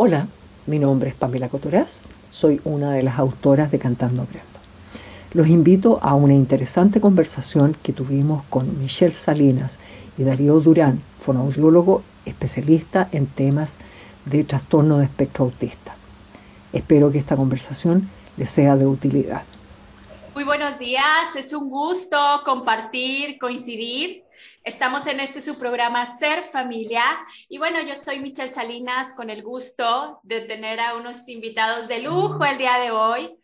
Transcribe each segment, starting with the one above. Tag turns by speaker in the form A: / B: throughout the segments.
A: Hola, mi nombre es Pamela Cotoraz, soy una de las autoras de Cantando Aprendo. Los invito a una interesante conversación que tuvimos con Michelle Salinas y Darío Durán, fonoaudiólogo especialista en temas de trastorno de espectro autista. Espero que esta conversación les sea de utilidad.
B: Muy buenos días, es un gusto compartir, coincidir Estamos en este su programa Ser Familia y bueno, yo soy Michelle Salinas con el gusto de tener a unos invitados de lujo el día de hoy.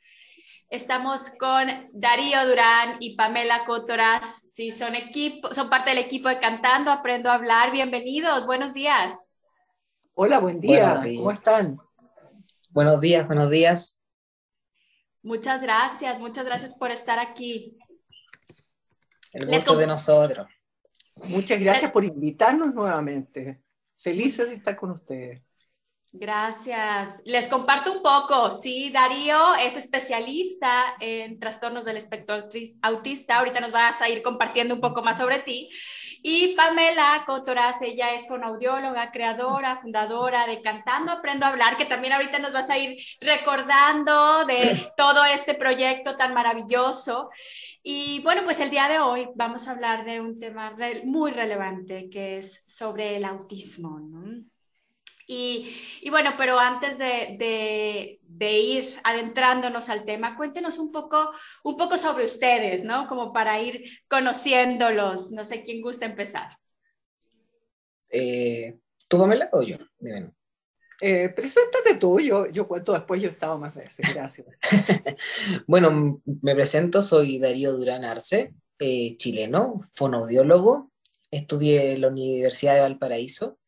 B: Estamos con Darío Durán y Pamela Cotoras. Sí, son equipo, son parte del equipo de Cantando Aprendo a Hablar. Bienvenidos, buenos días.
A: Hola, buen día. ¿Cómo están?
C: Buenos días, buenos días.
B: Muchas gracias, muchas gracias por estar aquí.
C: El gusto de nosotros.
A: Muchas gracias por invitarnos nuevamente. Felices de estar con ustedes.
B: Gracias. Les comparto un poco. Sí, Darío es especialista en trastornos del espectro autista. Ahorita nos vas a ir compartiendo un poco más sobre ti. Y Pamela Cotoraz, ella es fonaudióloga, creadora, fundadora de Cantando Aprendo a Hablar, que también ahorita nos vas a ir recordando de todo este proyecto tan maravilloso. Y bueno, pues el día de hoy vamos a hablar de un tema muy relevante que es sobre el autismo. ¿no? Y, y, bueno, pero antes de, de, ir adentrándonos al tema, cuéntenos un poco, un poco sobre ustedes, ¿no? Como para ir conociéndolos. No sé quién gusta empezar.
C: Eh, ¿Tú, Pamela, o yo?
A: Dime. Eh, preséntate tú, yo, yo cuento después, yo he estado más veces, gracias.
C: bueno, me presento, soy Darío Durán Arce, eh, chileno, fonoaudiólogo, estudié en la Universidad de Valparaíso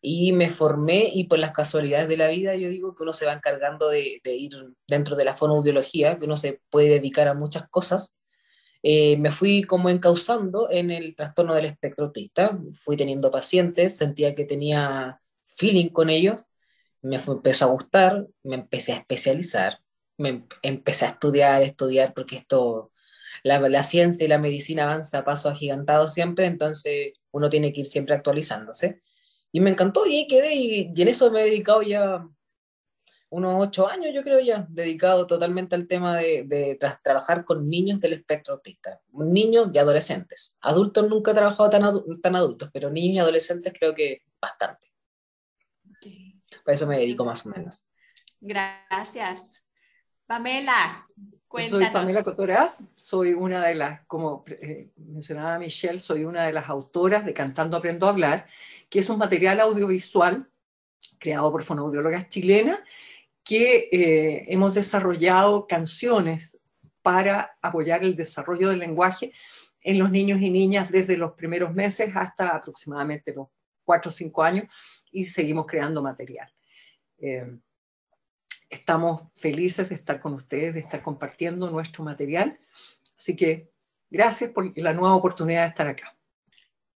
C: y me formé y por las casualidades de la vida yo digo que uno se va encargando de, ir dentro de la fonoaudiología, que uno se puede dedicar a muchas cosas. Eh, me fui como encauzando en el trastorno del espectro autista, fui teniendo pacientes, sentía que tenía feeling con ellos me empezó a gustar, me empecé a especializar, me em, empecé a estudiar, estudiar, porque esto, la, la, ciencia y la medicina avanza a paso agigantado siempre, entonces uno tiene que ir siempre actualizándose. Y me encantó y ahí quedé y, en eso me he dedicado ya unos ocho años, yo creo ya, dedicado totalmente al tema de, de trabajar con niños del espectro autista, niños y adolescentes. Adultos nunca he trabajado tan, tan adultos, pero niños y adolescentes creo que bastante. Para eso me dedico más o menos.
B: Gracias. Pamela,
A: cuéntanos. Soy Pamela Cotoraz, soy una de las, como eh, mencionaba Michelle, soy una de las autoras de Cantando Aprendo a Hablar, que es un material audiovisual creado por fonoaudiólogas chilenas que eh, hemos desarrollado canciones para apoyar el desarrollo del lenguaje en los niños y niñas desde los primeros meses hasta aproximadamente los cuatro o cinco años y seguimos creando material. Eh, estamos felices de estar con ustedes, de estar compartiendo nuestro material. Así que gracias por la nueva oportunidad de estar acá.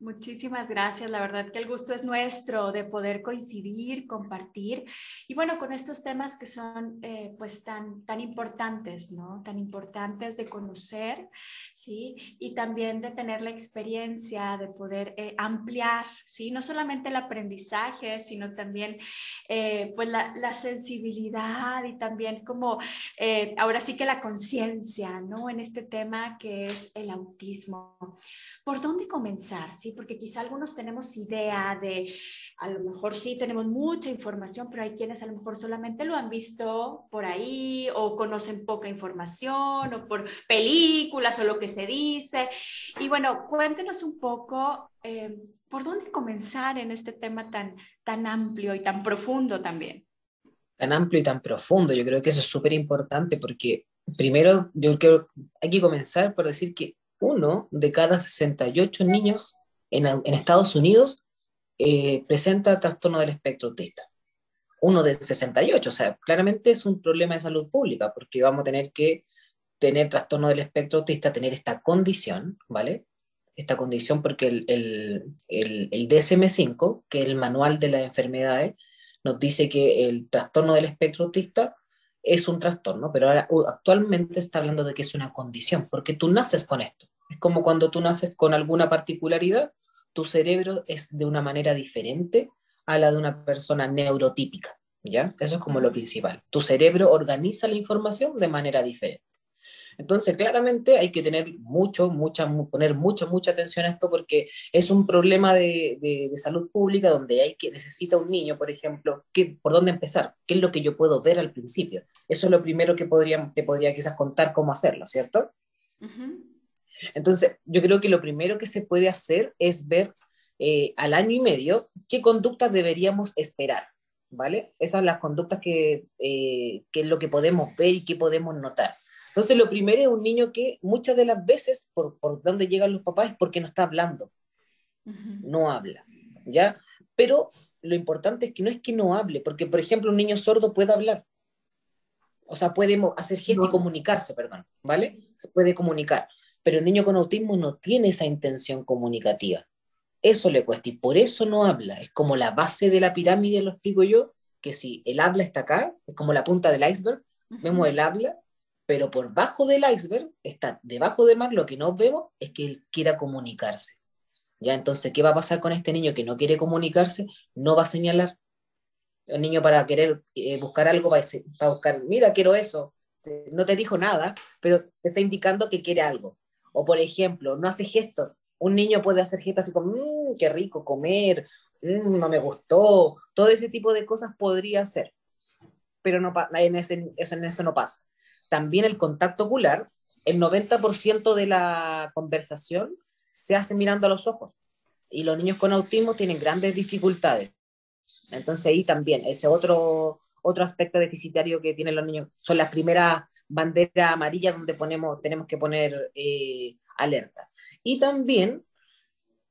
B: Muchísimas gracias, la verdad que el gusto es nuestro de poder coincidir, compartir y bueno, con estos temas que son eh, pues tan, tan importantes, ¿no? Tan importantes de conocer, ¿sí? Y también de tener la experiencia, de poder eh, ampliar, ¿sí? No solamente el aprendizaje, sino también eh, pues la, la, sensibilidad y también como ahora sí que la conciencia, ¿no? En este tema que es el autismo. ¿Por dónde comenzar? ¿sí? Porque quizá algunos tenemos idea de, a lo mejor sí tenemos mucha información, pero hay quienes a lo mejor solamente lo han visto por ahí o conocen poca información o por películas o lo que se dice. Y bueno, cuéntenos un poco eh, por dónde comenzar en este tema tan, tan amplio y tan profundo también.
C: Tan amplio y tan profundo, yo creo que eso es súper importante porque primero yo creo hay que comenzar por decir que uno de cada 68 niños en, Estados Unidos eh, presenta trastorno del espectro autista. Uno de 68, o sea, claramente es un problema de salud pública, porque vamos a tener que tener trastorno del espectro autista, tener esta condición, ¿vale? Esta condición porque el, el, el, el DSM5, que es el manual de las enfermedades, nos dice que el trastorno del espectro autista es un trastorno, pero ahora actualmente está hablando de que es una condición, porque tú naces con esto. Es como cuando tú naces con alguna particularidad, tu cerebro es de una manera diferente a la de una persona neurotípica. ¿Ya? Eso es como lo principal. Tu cerebro organiza la información de manera diferente. Entonces, claramente hay que tener mucho, mucha, poner mucha, mucha atención a esto porque es un problema de, salud pública donde hay que, necesita un niño, por ejemplo, que, por dónde empezar, qué es lo que yo puedo ver al principio. Eso es lo primero que podría, te podría quizás contar cómo hacerlo, ¿cierto? Entonces, yo creo que lo primero que se puede hacer es ver eh, al año y medio qué conductas deberíamos esperar, ¿vale? Esas son las conductas que, eh, que es lo que podemos ver y que podemos notar. Entonces, lo primero es un niño que muchas de las veces, por, por donde llegan los papás, es porque no está hablando. No habla, ¿ya? Pero lo importante es que no es que no hable, porque, por ejemplo, un niño sordo puede hablar. O sea, puede hacer gesto y comunicarse, perdón, ¿vale? Puede comunicar. Pero el niño con autismo no tiene esa intención comunicativa. Eso le cuesta y por eso no habla. Es como la base de la pirámide, lo explico yo, que si el habla está acá, es como la punta del iceberg, vemos el habla, pero por bajo del iceberg, está debajo de mar, lo que no vemos es que él quiera comunicarse. ¿Ya? Entonces, ¿qué va a pasar con este niño que no quiere comunicarse? No va a señalar. El niño para querer eh, buscar algo va a, buscar, mira, quiero eso. No te dijo nada, pero te está indicando que quiere algo. O por ejemplo, no hace gestos. Un niño puede hacer gestos así como, mmm, qué rico comer, mmm, no me gustó. Todo ese tipo de cosas podría ser. Pero no, en, ese, en eso no pasa. También el contacto ocular, el 90% de la conversación se hace mirando a los ojos. Y los niños con autismo tienen grandes dificultades. Entonces ahí también, ese otro, otro aspecto deficitario que tienen los niños, son las primeras banderas amarillas donde ponemos, tenemos que poner eh, alerta. Y también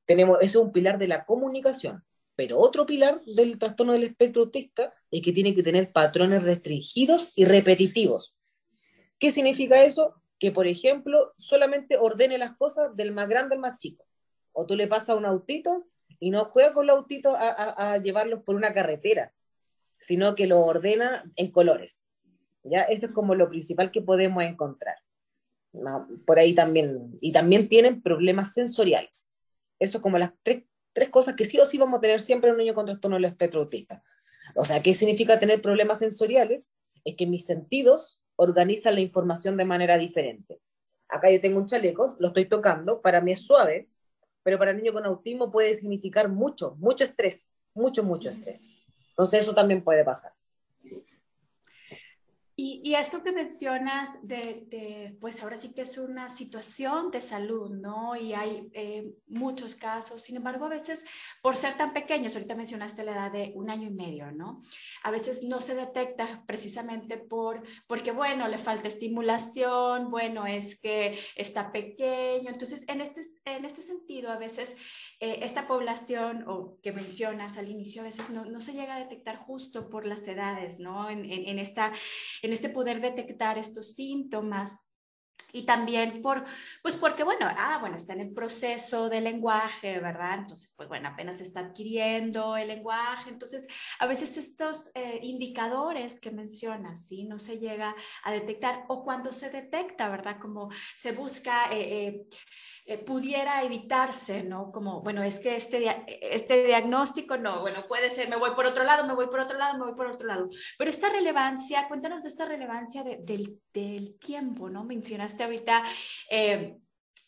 C: tenemos, ese es un pilar de la comunicación, pero otro pilar del trastorno del espectro autista es que tiene que tener patrones restringidos y repetitivos. ¿Qué significa eso? Que, por ejemplo, solamente ordene las cosas del más grande al más chico. O tú le pasas un autito y no juega con los autitos a, llevarlos por una carretera, sino que lo ordena en colores. Eso es como lo principal que podemos encontrar. Por ahí también. Y también tienen problemas sensoriales. Eso es como las tres, tres cosas que sí o sí vamos a tener siempre un niño con trastorno del espectro autista. O sea, ¿qué significa tener problemas sensoriales? Es que mis sentidos organizan la información de manera diferente. Acá yo tengo un chaleco, lo estoy tocando, para mí es suave, pero para el niño con autismo puede significar mucho, mucho estrés, mucho, mucho estrés. Entonces eso también puede pasar.
B: Y, esto que mencionas de, pues ahora sí que es una situación de salud, ¿no? Y hay eh, muchos casos, sin embargo, a veces por ser tan pequeños, ahorita mencionaste la edad de un año y medio, ¿no? A veces no se detecta precisamente por, porque, bueno, le falta estimulación, bueno, es que está pequeño. Entonces, en este, en este sentido, a veces eh, esta población o que mencionas al inicio a veces no, no, se llega a detectar justo por las edades, ¿no? En, en, esta, en este poder detectar estos síntomas y también por, pues porque, bueno, ah, bueno, está en el proceso del lenguaje, ¿verdad? Entonces, pues bueno, apenas está adquiriendo el lenguaje. Entonces, a veces estos eh, indicadores que mencionas, ¿sí? No se llega a detectar o cuando se detecta, ¿verdad? Como se busca... Eh, pudiera evitarse, ¿no? Como, bueno, es que este, este diagnóstico no, bueno, puede ser, me voy por otro lado, me voy por otro lado, me voy por otro lado. Pero esta relevancia, cuéntanos de esta relevancia del, del, tiempo, ¿no? Mencionaste ahorita... Eh,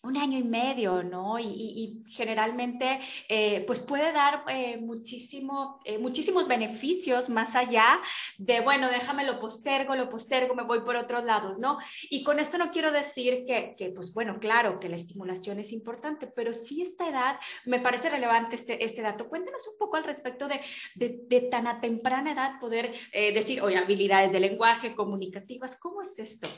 B: un año y medio, ¿no? Y, generalmente, eh, pues puede dar eh, muchísimo, eh, muchísimos beneficios más allá de, bueno, déjame lo postergo, lo postergo, me voy por otros lados, ¿no? Y con esto no quiero decir que, que pues bueno, claro, que la estimulación es importante, pero sí esta edad, me parece relevante este, este dato. Cuéntanos un poco al respecto de, de, de tan a temprana edad poder decir, oye, habilidades de lenguaje, comunicativas, ¿cómo es esto?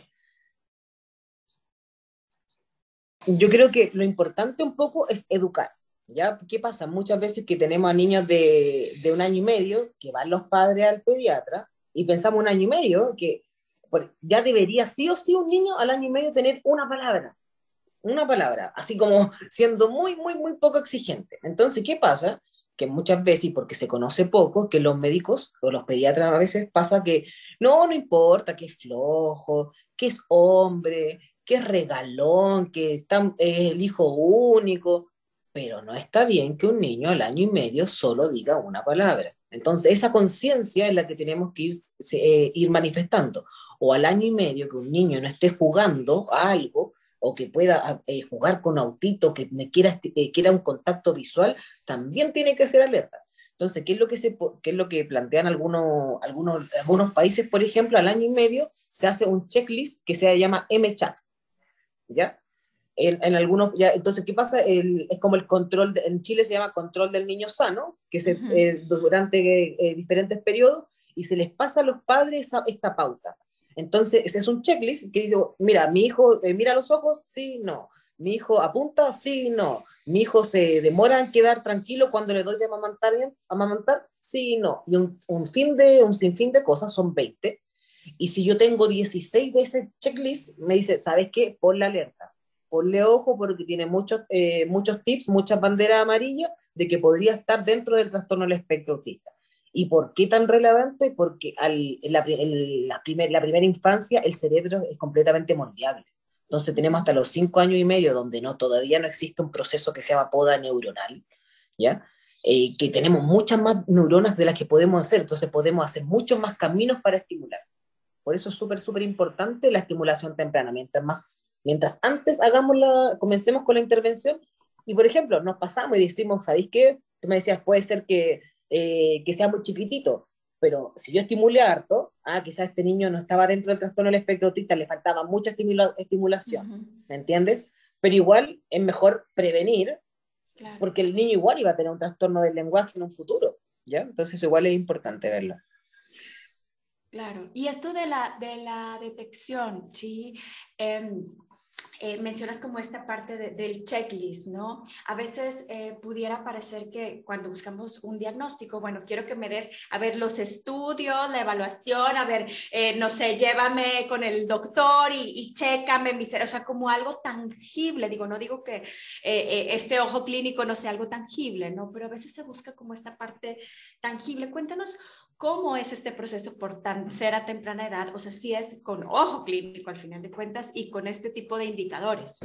C: Yo creo que lo importante un poco es educar. ¿Ya? ¿Qué pasa? Muchas veces que tenemos a niños de, de un año y medio que van los padres al pediatra y pensamos un año y medio que ya debería sí o sí un niño al año y medio tener una palabra, una palabra, así como siendo muy, muy, muy poco exigente. Entonces, ¿qué pasa? Que muchas veces, y porque se conoce poco, que los médicos o los pediatras a veces pasa que no, no importa, que es flojo, que es hombre, que regalón, que es el hijo único, pero no está bien que un niño al año y medio solo diga una palabra. Entonces, esa conciencia es la que tenemos que ir, eh, ir manifestando. O al año y medio que un niño no esté jugando a algo, o que pueda eh, jugar con autito, que me quiera, eh, quiera un contacto visual, también tiene que ser alerta. Entonces, ¿qué es lo que, se, qué es lo que plantean algunos, algunos, algunos países, por ejemplo, al año y medio se hace un checklist que se llama MChat, ¿ya? En, en algunos, ya, entonces, ¿qué pasa? es como el control, en Chile se llama control del niño sano, que se, eh, durante diferentes periodos, y se les pasa a los padres esta pauta. Entonces, ese es un checklist que dice, mira, mi hijo eh, mira los ojos, sí, no. Mi hijo apunta, sí, no. Mi hijo se demora en quedar tranquilo cuando le doy de amamantar, amamantar sí, no. Y un, un, fin de, un sinfín de cosas son 20. Y si yo tengo 16 de ese checklist, me dice, ¿sabes qué? Ponle alerta. Ponle ojo porque tiene muchos, eh, muchos tips, muchas banderas amarillas de que podría estar dentro del trastorno del espectro autista. ¿Y por qué tan relevante? Porque al, en, la, la, primer, la, primera infancia el cerebro es completamente moldeable. Entonces tenemos hasta los cinco años y medio donde no, todavía no existe un proceso que se llama poda neuronal, ¿ya? Eh, que tenemos muchas más neuronas de las que podemos hacer, entonces podemos hacer muchos más caminos para estimular. Por eso es súper, súper importante la estimulación temprana. Mientras, más, mientras antes hagamos la, comencemos con la intervención, y por ejemplo, nos pasamos y decimos, ¿sabéis qué? Tú me decías, puede ser que eh, que sea muy chiquitito, pero si yo estimulé harto, ah, quizás este niño no estaba dentro del trastorno del espectro autista, le faltaba mucha estimulación, ¿me entiendes? Pero igual es mejor prevenir, porque el niño igual iba a tener un trastorno del lenguaje en un futuro, ¿ya? Entonces igual es importante verlo.
B: Claro, y esto de la, de la detección, ¿sí? Em, eh, mencionas como esta parte del checklist, ¿no? A veces eh, pudiera parecer que cuando buscamos un diagnóstico, bueno, quiero que me des, a ver, los estudios, la evaluación, a ver, eh, no sé, llévame con el doctor y, y chécame mi o sea, como algo tangible, digo, no digo que este ojo clínico no sea algo tangible, ¿no? Pero a veces se busca como esta parte tangible. Cuéntanos ¿Cómo es este proceso por tan, ser a temprana edad? O sea, si es con ojo clínico al final de cuentas y con este tipo de indicadores.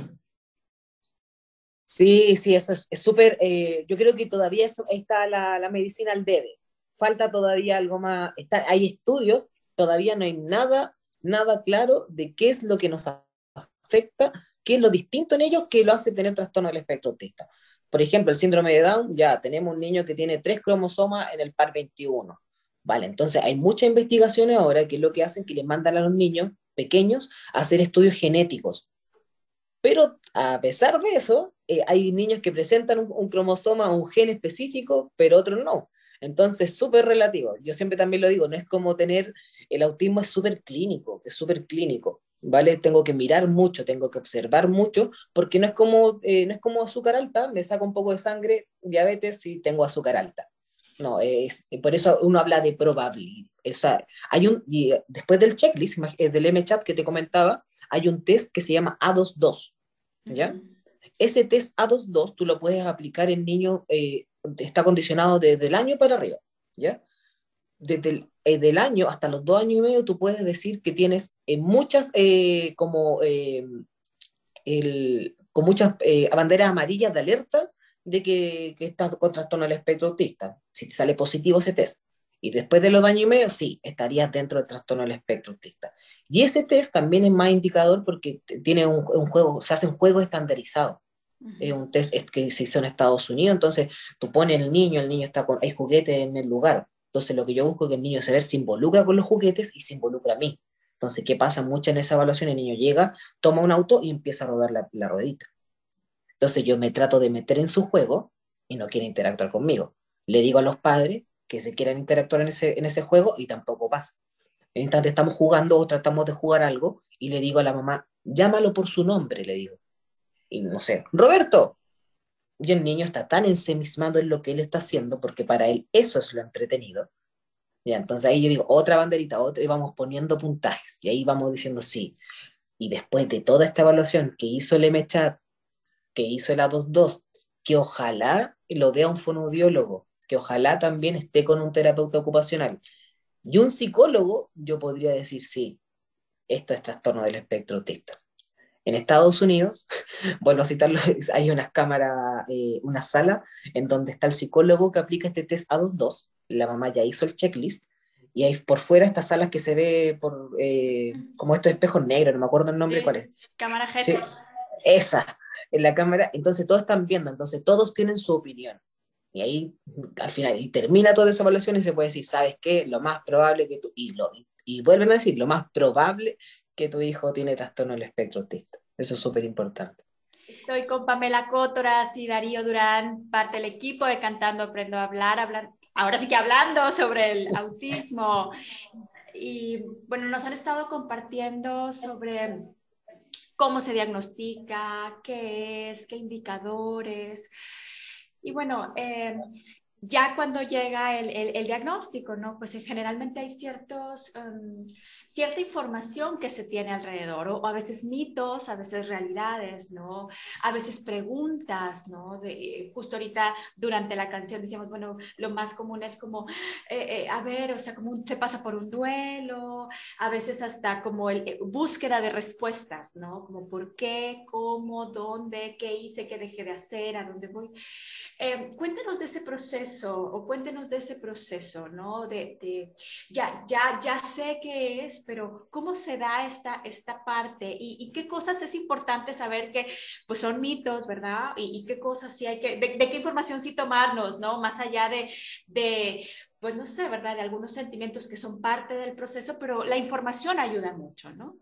C: Sí, sí, eso es súper, eh, yo creo que todavía eso, está la, la, medicina al debe. Falta todavía algo más, está, hay estudios, todavía no hay nada, nada claro de qué es lo que nos afecta, qué es lo distinto en ellos que lo hace tener trastorno del espectro autista. Por ejemplo, el síndrome de Down, ya tenemos un niño que tiene tres cromosomas en el par 21 Vale, entonces hay muchas investigaciones ahora que lo que hacen que le mandan a los niños pequeños a hacer estudios genéticos. Pero a pesar de eso, eh, hay niños que presentan un, cromosoma, un gen específico, pero otros no. Entonces, súper relativo. Yo siempre también lo digo, no es como tener, el autismo es súper clínico, es súper clínico, ¿vale? Tengo que mirar mucho, tengo que observar mucho, porque no es como, eh, no es como azúcar alta, me saco un poco de sangre, diabetes y tengo azúcar alta. No, es, por eso uno habla de probabilidad. O sea, hay un, eh, después del checklist, eh, del MChat que te comentaba, hay un test que se llama A22, ¿ya? Ese test A22 tú lo puedes aplicar en niños, eh, está condicionado desde el año para arriba, ¿ya? Desde el del año hasta los dos años y medio tú puedes decir que tienes muchas, como, el, con muchas banderas amarillas de alerta de que, que estás con trastorno del espectro autista, si te sale positivo ese test. Y después de los años y medio, sí, estarías dentro del trastorno del espectro autista. Y ese test también es más indicador porque tiene un, un juego, se hace un juego estandarizado. Es un test que se hizo en Estados Unidos, entonces tú pones el niño, el niño está con, hay juguetes en el lugar. Entonces lo que yo busco es que el niño se ve, se involucra con los juguetes y se involucra a mí. Entonces, ¿qué pasa mucho en esa evaluación? El niño llega, toma un auto y empieza a rodar la, la ruedita. Entonces yo me trato de meter en su juego y no quiere interactuar conmigo. Le digo a los padres que se quieran interactuar en ese, en ese juego y tampoco pasa. En instante estamos jugando o tratamos de jugar algo y le digo a la mamá, llámalo por su nombre, le digo. Y no sé, Roberto. Y el niño está tan ensemismado en lo que él está haciendo porque para él eso es lo entretenido. Y entonces ahí yo digo, otra banderita, otra, y vamos poniendo puntajes. Y ahí vamos diciendo sí. Y después de toda esta evaluación que hizo el MChat, que hizo el A22, que ojalá lo vea un fonoaudiólogo, que ojalá también esté con un terapeuta ocupacional. Y un psicólogo, yo podría decir, sí, esto es trastorno del espectro autista. En Estados Unidos, vuelvo a citarlo, hay una cámara, eh, una sala en donde está el psicólogo que aplica este test A22, la mamá ya hizo el checklist, y hay por fuera estas salas que se ve por, eh, como estos espejos negros, no me acuerdo el nombre cuál es.
B: Cámara G.
C: esa, en la cámara, entonces todos están viendo, entonces todos tienen su opinión. Y ahí, al final, y termina toda esa evaluación y se puede decir, ¿sabes qué? Lo más probable que tú, y, lo, y, vuelven a decir, lo más probable que tu hijo tiene trastorno del espectro autista. Eso es súper importante.
B: Estoy con Pamela Cótoras y Darío Durán, parte del equipo de Cantando Aprendo a Hablar, hablar ahora sí que hablando sobre el autismo. Y bueno, nos han estado compartiendo sobre cómo se diagnostica, qué es, qué indicadores. Y bueno, eh, ya cuando llega el, el, diagnóstico, ¿no? Pues generalmente hay ciertos... Um, cierta información que se tiene alrededor, o, a veces mitos, a veces realidades, ¿no? A veces preguntas, ¿no? De, justo ahorita durante la canción decíamos, bueno, lo más común es como, eh, eh, a ver, o sea, como se pasa por un duelo, a veces hasta como el, eh, búsqueda de respuestas, ¿no? Como por qué, cómo, dónde, qué hice, qué dejé de hacer, a dónde voy. cuéntenos de ese proceso, o cuéntenos de ese proceso, ¿no? De ya, ya, ya sé qué es, pero ¿cómo se da esta, esta parte? ¿Y, qué cosas es importante saber que pues son mitos, ¿verdad? ¿Y, qué cosas sí hay que, de, qué información sí tomarnos, ¿no? Más allá de, de, pues no sé, ¿verdad? De algunos sentimientos que son parte del proceso, pero la información ayuda mucho, ¿no?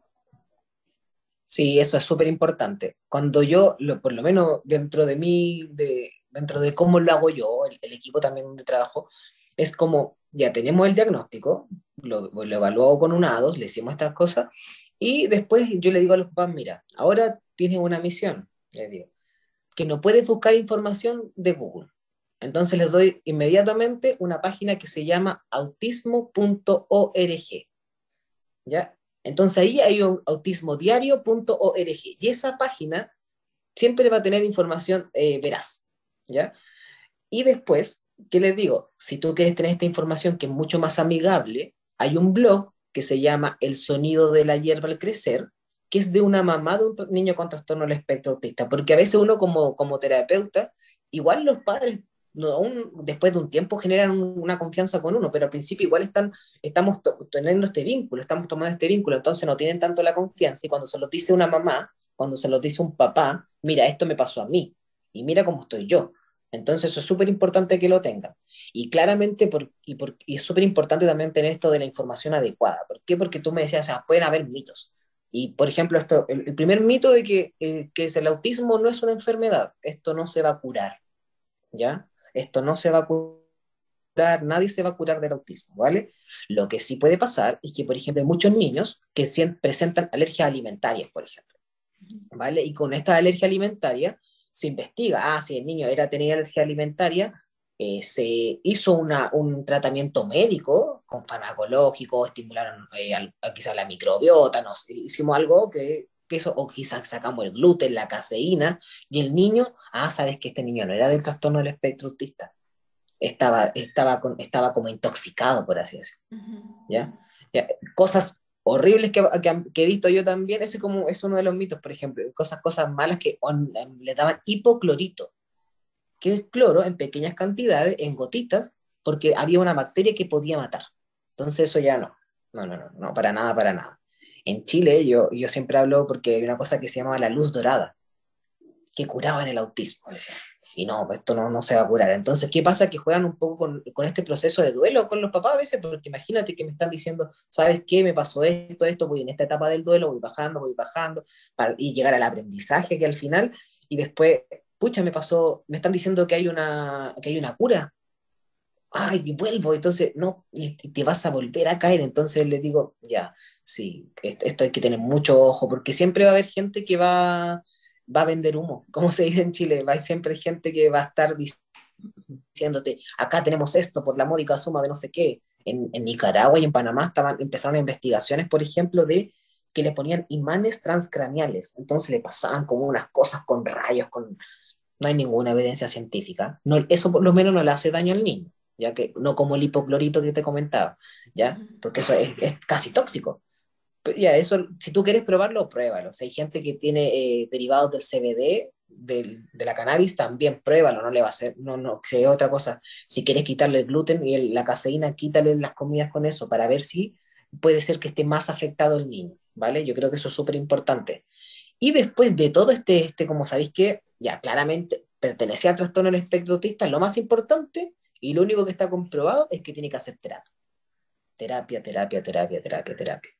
C: Sí, eso es súper importante. Cuando yo, lo, por lo menos dentro de mí, de, dentro de cómo lo hago yo, el, el equipo también de trabajo, es como, ya tenemos el diagnóstico, lo, lo evaluó con un A2, le hicimos estas cosas, y después yo le digo a los papás, mira, ahora tienes una misión, les digo, que no puedes buscar información de Google. Entonces les doy inmediatamente una página que se llama autismo.org. ¿Ya? Entonces ahí hay un autismodiario.org y esa página siempre va a tener información eh, veraz. ¿Ya? Y después ¿qué les digo? Si tú quieres tener esta información que es mucho más amigable, hay un blog que se llama El sonido de la hierba al crecer, que es de una mamá de un niño con trastorno del espectro autista, porque a veces uno como, como terapeuta, igual los padres aún después de un tiempo generan una confianza con uno, pero al principio igual están, estamos teniendo este vínculo, estamos tomando este vínculo, entonces no tienen tanto la confianza y cuando se lo dice una mamá, cuando se lo dice un papá, mira, esto me pasó a mí y mira cómo estoy yo. Entonces eso es súper importante que lo tengan. Y claramente, por, y, por, y, es súper importante también tener esto de la información adecuada. ¿Por qué? Porque tú me decías, o sea, pueden haber mitos. Y, por ejemplo, esto, el, primer mito de que, eh, que el autismo no es una enfermedad. Esto no se va a curar. ¿Ya? Esto no se va a curar, nadie se va a curar del autismo, ¿vale? Lo que sí puede pasar es que, por ejemplo, muchos niños que presentan alergias alimentarias, por ejemplo, ¿vale? Y con esta alergia alimentaria se investiga, ah, si el niño era tenía alergia alimentaria, eh, se hizo una, un tratamiento médico con farmacológico, estimularon eh, quizás la microbiota, nos hicimos algo que, que, eso, o quizás sacamos el gluten, la caseína, y el niño, ah, sabes que este niño no era del trastorno del espectro autista, estaba, estaba, con, estaba como intoxicado, por así decirlo. ¿ya? ¿ya? Cosas horribles que, que, he visto yo también, ese como, es uno de los mitos, por ejemplo, cosas, cosas malas que le daban hipoclorito, que es cloro en pequeñas cantidades, en gotitas, porque había una bacteria que podía matar. Entonces eso ya no, no, no, no, no para nada, para nada. En Chile yo, yo siempre hablo porque hay una cosa que se llama la luz dorada, que curaban el autismo. Y no, pues esto no, no se va a curar. Entonces, ¿qué pasa? Que juegan un poco con, con, este proceso de duelo con los papás a veces, porque imagínate que me están diciendo, ¿sabes qué? Me pasó esto, esto, voy en esta etapa del duelo, voy bajando, voy bajando, y llegar al aprendizaje que al final, y después, pucha, me pasó, me están diciendo que hay una, que hay una cura. Ay, y vuelvo, entonces, no, te vas a volver a caer. Entonces les digo, ya, sí, esto hay que tener mucho ojo, porque siempre va a haber gente que va va a vender humo, como se dice en Chile, va siempre gente que va a estar diciéndote, acá tenemos esto por la módica suma de no sé qué. En, Nicaragua y en Panamá estaban, empezaron investigaciones, por ejemplo, de que le ponían imanes transcraniales, entonces le pasaban como unas cosas con rayos, con... no hay ninguna evidencia científica. No, eso por lo menos no le hace daño al niño, ya que no como el hipoclorito que te comentaba, ¿ya? Porque eso es, es casi tóxico. Ya, eso, si tú quieres probarlo, pruébalo. Si hay gente que tiene eh, derivados del CBD, del, de la cannabis, también pruébalo, no le va a hacer, no, no, que otra cosa. Si quieres quitarle el gluten y la caseína, quítale las comidas con eso para ver si puede ser que esté más afectado el niño, ¿vale? Yo creo que eso es súper importante. Y después de todo este, este, como sabéis que ya claramente pertenece al trastorno del espectro autista, lo más importante y lo único que está comprobado es que tiene que hacer terapia. Terapia, terapia, terapia, terapia, terapia.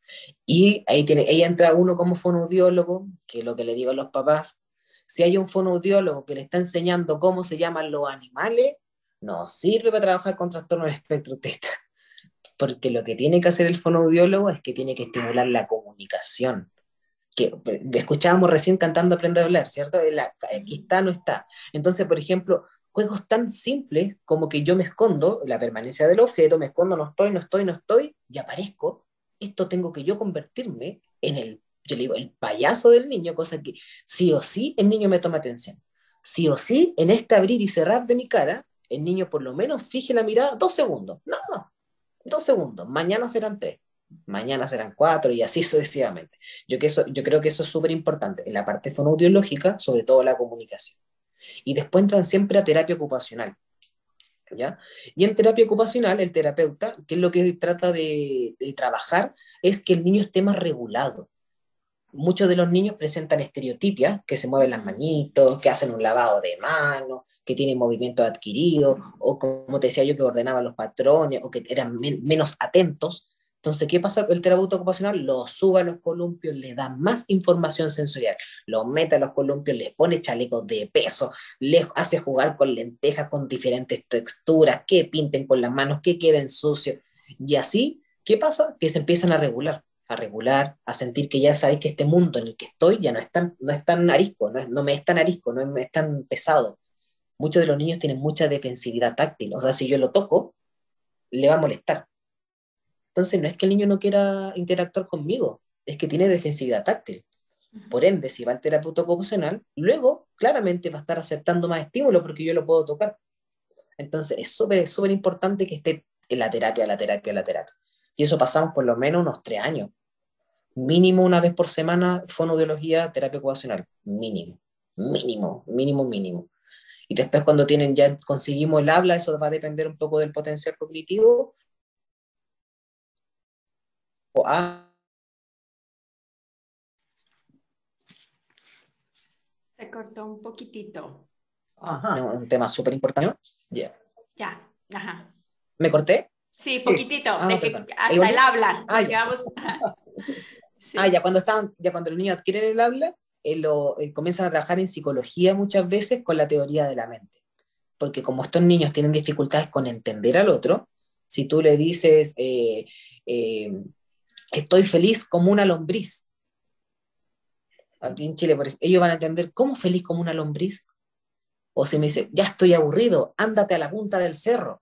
C: Y ahí, tiene, ahí entra uno como fonoaudiólogo, que es lo que le digo a los papás, si hay un fonoaudiólogo que le está enseñando cómo se llaman los animales, no sirve para trabajar con trastorno del espectro autista. Porque lo que tiene que hacer el fonoaudiólogo es que tiene que estimular la comunicación. Que escuchábamos recién cantando Aprende a hablar, ¿cierto? aquí está, no está. Entonces, por ejemplo, juegos tan simples como que yo me escondo, la permanencia del objeto, me escondo, no estoy, no estoy, no estoy, y aparezco. Esto tengo que yo convertirme en el yo le digo, el payaso del niño, cosa que sí o sí el niño me toma atención. Sí o sí, en este abrir y cerrar de mi cara, el niño por lo menos fije la mirada dos segundos. No, dos segundos. Mañana serán tres. Mañana serán cuatro y así sucesivamente. Yo, que eso, yo creo que eso es súper importante. En la parte fonoaudiológica, sobre todo la comunicación. Y después entran siempre a terapia ocupacional. ¿Ya? Y en terapia ocupacional, el terapeuta, que es lo que trata de, trabajar, es que el niño esté más regulado muchos de los niños presentan estereotipias, que se mueven las manitos, que hacen un lavado de manos, que tienen movimiento adquirido, o como te decía yo, que ordenaban los patrones, o que eran menos atentos. Entonces, ¿qué pasa? El terapeuta ocupacional lo sube a los columpios, le da más información sensorial, lo mete a los columpios, le pone chalecos de peso, le hace jugar con lentejas con diferentes texturas, que pinten con las manos, que queden sucios. Y así, ¿qué pasa? Que se empiezan a regular a regular, a sentir que ya sabéis que este mundo en el que estoy ya no es tan, no es tan arisco, no, es, no me es tan arisco, no es, tan pesado. Muchos de los niños tienen mucha defensividad táctil, o sea, si yo lo toco, le va a molestar. Entonces, no es que el niño no quiera interactuar conmigo, es que tiene defensividad táctil. Por ende, si va al terapeuta ocupacional, luego claramente va a estar aceptando más estímulos porque yo lo puedo tocar. Entonces, es súper, súper importante que esté en la terapia, la terapia, la terapia. Y eso pasamos por lo menos unos tres años. Mínimo una vez por semana, fonoaudiología, terapia ocupacional. Mínimo, mínimo, mínimo, mínimo. Y después cuando tienen, ya conseguimos el habla, eso va a depender un poco del potencial cognitivo. O a...
B: Se cortó un poquitito.
C: Ajá. un tema súper importante.
B: Ya, ajá.
C: ¿Me corté?
B: Sí, poquitito, ah, de que hasta el habla. Ah, ya.
C: ah, ya cuando estaban, ya cuando los niños adquieren el habla, eh, lo, eh, comienzan a trabajar en psicología muchas veces con la teoría de la mente. Porque como estos niños tienen dificultades con entender al otro, si tú le dices, eh, estoy feliz como una lombriz, aquí en Chile, ellos van a entender, ¿cómo feliz como una lombriz? O si me dice, ya estoy aburrido, ándate a la punta del cerro.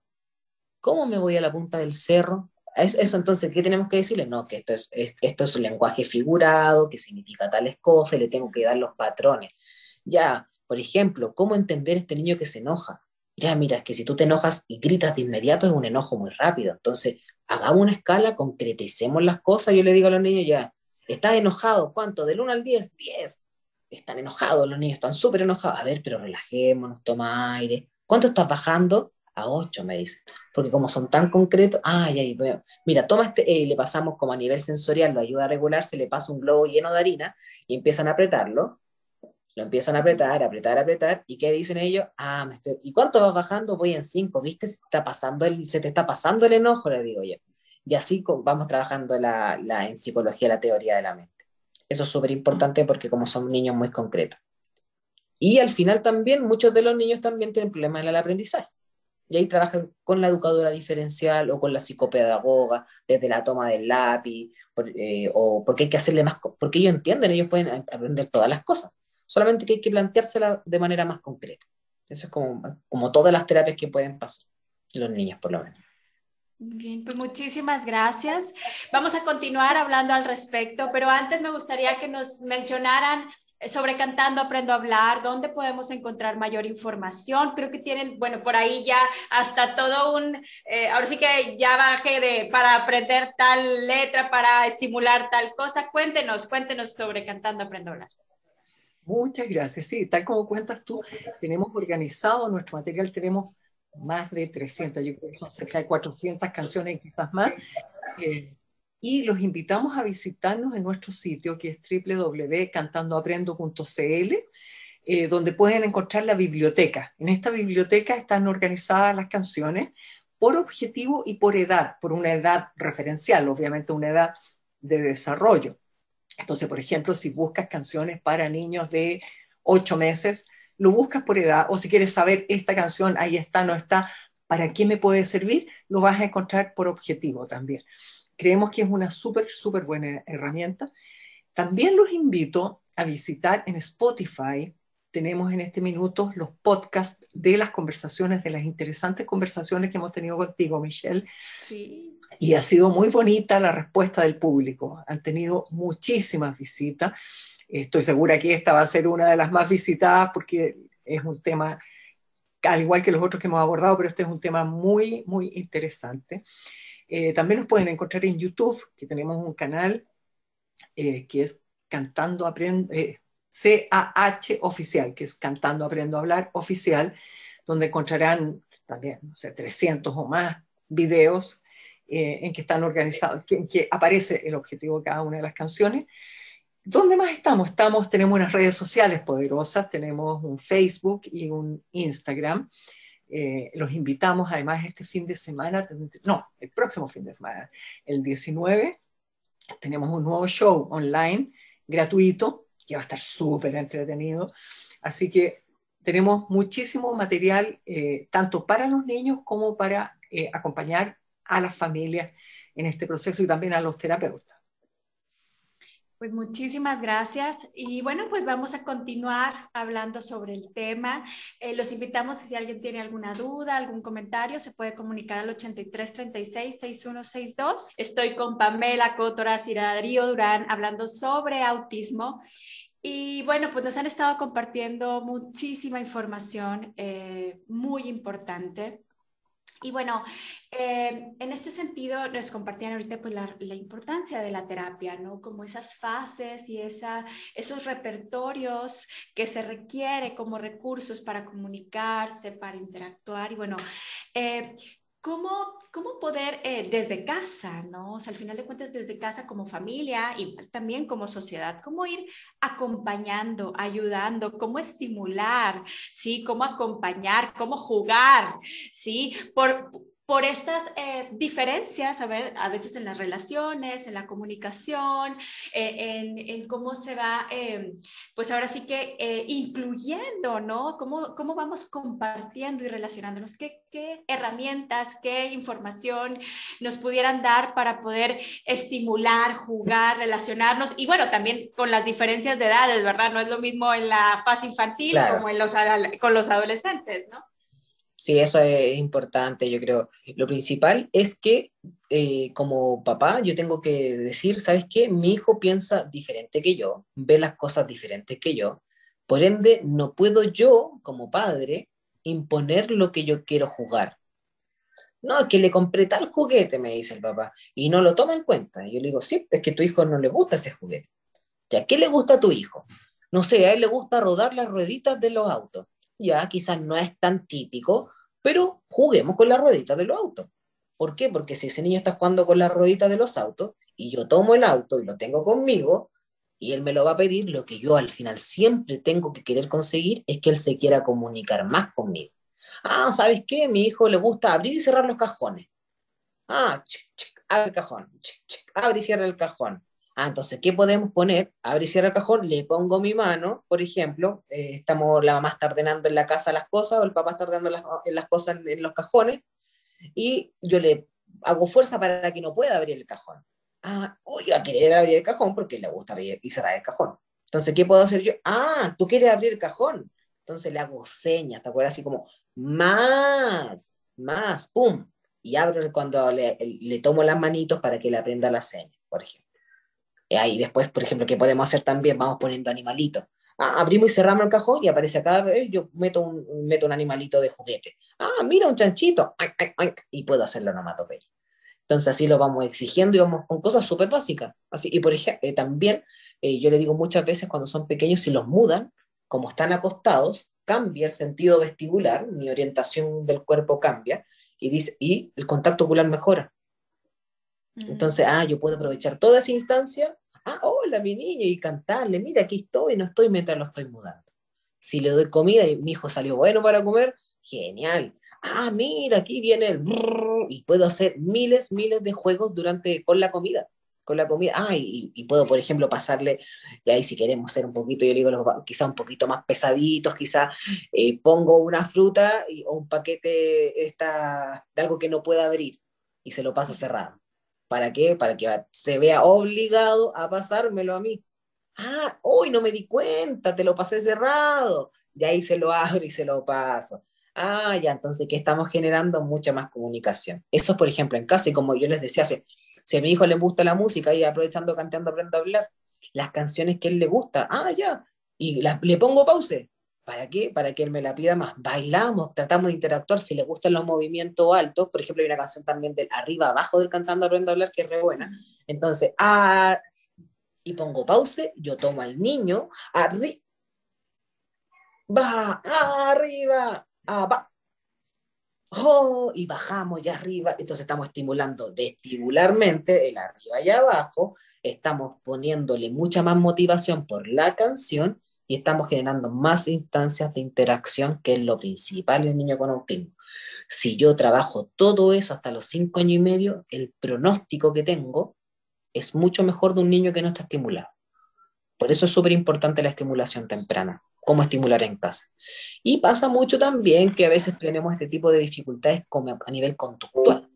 C: ¿Cómo me voy a la punta del cerro? Eso entonces, ¿qué tenemos que decirle? No, que esto es, esto es un lenguaje figurado, que significa tales cosas, le tengo que dar los patrones. Ya, por ejemplo, ¿cómo entender este niño que se enoja? Ya, mira, es que si tú te enojas y gritas de inmediato es un enojo muy rápido. Entonces, hagamos una escala, concreticemos las cosas. Yo le digo a los niños, ya, ¿estás enojado? ¿Cuánto? ¿Del 1 al 10? 10. Están enojados los niños, están súper enojados. A ver, pero relajémonos, toma aire. ¿Cuánto estás bajando? A 8, me dicen porque como son tan concretos, ay, ay, mira, toma este, eh, le pasamos como a nivel sensorial, lo ayuda a regularse, le pasa un globo lleno de harina y empiezan a apretarlo, lo empiezan a apretar, apretar, apretar, y ¿qué dicen ellos? Ah, me estoy, ¿y cuánto vas bajando? Voy en 5, ¿viste? Se, está pasando el, se te está pasando el enojo, le digo yo. Y así vamos trabajando la, la, en psicología la teoría de la mente. Eso es súper importante porque como son niños muy concretos. Y al final también muchos de los niños también tienen problemas en el aprendizaje y ahí trabajan con la educadora diferencial o con la psicopedagoga, desde la toma del lápiz, eh, o porque hay que hacerle más, porque ellos entienden, ellos pueden aprender todas las cosas, solamente que hay que planteársela de manera más concreta. Eso es como, como todas las terapias que pueden pasar los niños, por lo menos.
B: Bien, pues muchísimas gracias. Vamos a continuar hablando al respecto, pero antes me gustaría que nos mencionaran sobre Cantando Aprendo a Hablar, dónde podemos encontrar mayor información. Creo que tienen, bueno, por ahí ya hasta todo un, eh, ahora sí que ya bajé de para aprender tal letra, para estimular tal cosa. Cuéntenos, cuéntenos sobre Cantando Aprendo a Hablar.
A: Muchas gracias. Sí, tal como cuentas tú, tenemos organizado nuestro material, tenemos más de 300, yo creo que son cerca de 400 canciones quizás más. Eh, y los invitamos a visitarnos en nuestro sitio que es www.cantandoaprendo.cl, eh, donde pueden encontrar la biblioteca. En esta biblioteca están organizadas las canciones por objetivo y por edad, por una edad referencial, obviamente una edad de desarrollo. Entonces, por ejemplo, si buscas canciones para niños de 8 meses, lo buscas por edad, o si quieres saber esta canción, ahí está, no está, ¿para qué me puede servir? Lo vas a encontrar por objetivo también. Creemos que es una súper, súper buena herramienta. También los invito a visitar en Spotify. Tenemos en este minuto los podcasts de las conversaciones, de las interesantes conversaciones que hemos tenido contigo, Michelle. Sí. Y ha sido muy bonita la respuesta del público. Han tenido muchísimas visitas. Estoy segura que esta va a ser una de las más visitadas porque es un tema, al igual que los otros que hemos abordado, pero este es un tema muy, muy interesante. Eh, también nos pueden encontrar en YouTube, que tenemos un canal eh, que es Cantando Aprendo, eh, CAH Oficial, que es Cantando Aprendo a Hablar Oficial, donde encontrarán también, no sé, 300 o más videos en que están organizados, en que aparece el objetivo de cada una de las canciones. ¿Dónde más estamos? Estamos, tenemos unas redes sociales poderosas, tenemos un Facebook y un Instagram. Eh, los invitamos además este fin de semana, no, el próximo fin de semana, el 19, tenemos un nuevo show online gratuito que va a estar súper entretenido. Así que tenemos muchísimo material, eh, tanto para los niños como para eh, acompañar a las familias en este proceso y también a los terapeutas.
B: Pues muchísimas gracias. Y bueno, pues vamos a continuar hablando sobre el tema. Eh, los invitamos, si alguien tiene alguna duda, algún comentario, se puede comunicar al 8336-6162. Estoy con Pamela Cotoras y Durán hablando sobre autismo. Y bueno, pues nos han estado compartiendo muchísima información eh, muy importante. Y bueno, eh, en este sentido les compartían ahorita pues la, importancia de la terapia, ¿no? Como esas fases y esa, esos repertorios que se requiere como recursos para comunicarse, para interactuar. Y bueno, eh, ¿Cómo, cómo poder eh, desde casa, ¿no? Al final de cuentas, desde casa como familia y también como sociedad, cómo ir acompañando, ayudando, cómo estimular, ¿sí? Cómo acompañar, cómo jugar, ¿sí? Por, por estas eh, diferencias, a ver, a veces en las relaciones, en la comunicación, eh, en, cómo se va, eh, pues ahora sí que incluyendo, ¿no? ¿Cómo, ¿Cómo vamos compartiendo y relacionándonos? ¿Qué, ¿Qué herramientas, qué información nos pudieran dar para poder estimular, jugar, relacionarnos? Y bueno, también con las diferencias de edades, ¿verdad? No es lo mismo en la fase infantil como en los, con los adolescentes, ¿no?
C: Sí, eso es importante, yo creo. Lo principal es que eh, como papá yo tengo que decir, ¿sabes qué? Mi hijo piensa diferente que yo, ve las cosas diferentes que yo, por ende no puedo yo como padre imponer lo que yo quiero jugar. No, que le compré tal juguete, me dice el papá, y no lo toma en cuenta. Yo le digo, sí, es que tu hijo no le gusta ese juguete. ¿Ya qué le gusta a tu hijo? No sé, a él le gusta rodar las rueditas de los autos ya quizás no es tan típico, pero juguemos con las rueditas de los autos. ¿Por qué? Porque si ese niño está jugando con las rueditas de los autos y yo tomo el auto y lo tengo conmigo y él me lo va a pedir, lo que yo al final siempre tengo que querer conseguir es que él se quiera comunicar más conmigo. Ah, ¿sabes qué? Mi hijo le gusta abrir y cerrar los cajones. Ah, abre el cajón, abre y cierra el cajón. Ah, entonces, ¿qué podemos poner? Abre y cierra el cajón, le pongo mi mano, por ejemplo, eh, estamos, la mamá está ordenando en la casa las cosas, o el papá está ordenando las, cosas en, los cajones, y yo le hago fuerza para que no pueda abrir el cajón. Ah, uy, va a querer abrir el cajón porque le gusta abrir y cerrar el cajón. Entonces, ¿qué puedo hacer yo? Ah, tú quieres abrir el cajón. Entonces le hago señas, ¿te acuerdas? Así como, más, más, pum. Y abro cuando le, le tomo las manitos para que le aprenda la seña, por ejemplo. Eh, ahí después, por ejemplo, ¿qué podemos hacer también? Vamos poniendo animalitos. Ah, abrimos y cerramos el cajón y aparece cada vez, yo meto un, meto un animalito de juguete. Ah, mira un chanchito, y puedo hacer la onomatopeya. Entonces así lo vamos exigiendo y vamos con cosas súper básicas. Así, y por ejemplo, eh, también eh, yo le digo muchas veces cuando son pequeños, si los mudan, como están acostados, cambia el sentido vestibular, mi orientación del cuerpo cambia y, dice, y el contacto ocular mejora. Entonces, ah, yo puedo aprovechar toda esa instancia, ah, hola mi niño, y cantarle, mira, aquí estoy, no estoy mientras lo estoy mudando. Si le doy comida y mi hijo salió bueno para comer, genial ah, mira, aquí viene el... y puedo hacer miles, miles de juegos durante, con la comida. Con la comida. Ah, y, puedo, por ejemplo, pasarle, y ahí si queremos ser un poquito, yo digo, quizá un poquito más pesaditos, quizá eh, pongo una fruta y, o un paquete de algo que no pueda abrir y se lo paso cerrado. ¿Para qué? Para que se vea obligado a pasármelo a mí. Ah, hoy no me di cuenta, te lo pasé cerrado. Y ahí se lo abro y se lo paso. Ah, ya, entonces, ¿qué estamos generando? Mucha más comunicación. Eso, por ejemplo, en casa, y como yo les decía, si, si a mi hijo le gusta la música y aprovechando, cantando, aprendo a hablar, las canciones que él le gusta, ah, ya, y le pongo pause. ¿Para qué? Para que él me la pida más. Bailamos, tratamos de interactuar. Si le gustan los movimientos altos, por ejemplo, hay una canción también de arriba, abajo del cantando, aprendo a hablar, que es re buena. Entonces, ah, y pongo pause, yo tomo al niño, arriba, va, arriba, ah, oh, y bajamos ya arriba, entonces estamos estimulando vestibularmente el arriba y abajo, estamos poniéndole mucha más motivación por la canción y estamos generando más instancias de interacción, que es lo principal en el niño con autismo. Si yo trabajo todo eso hasta los cinco años y medio, el pronóstico que tengo es mucho mejor de un niño que no está estimulado. Por eso es súper importante la estimulación temprana cómo estimular en casa. Y pasa mucho también que a veces tenemos este tipo de dificultades a nivel conductual.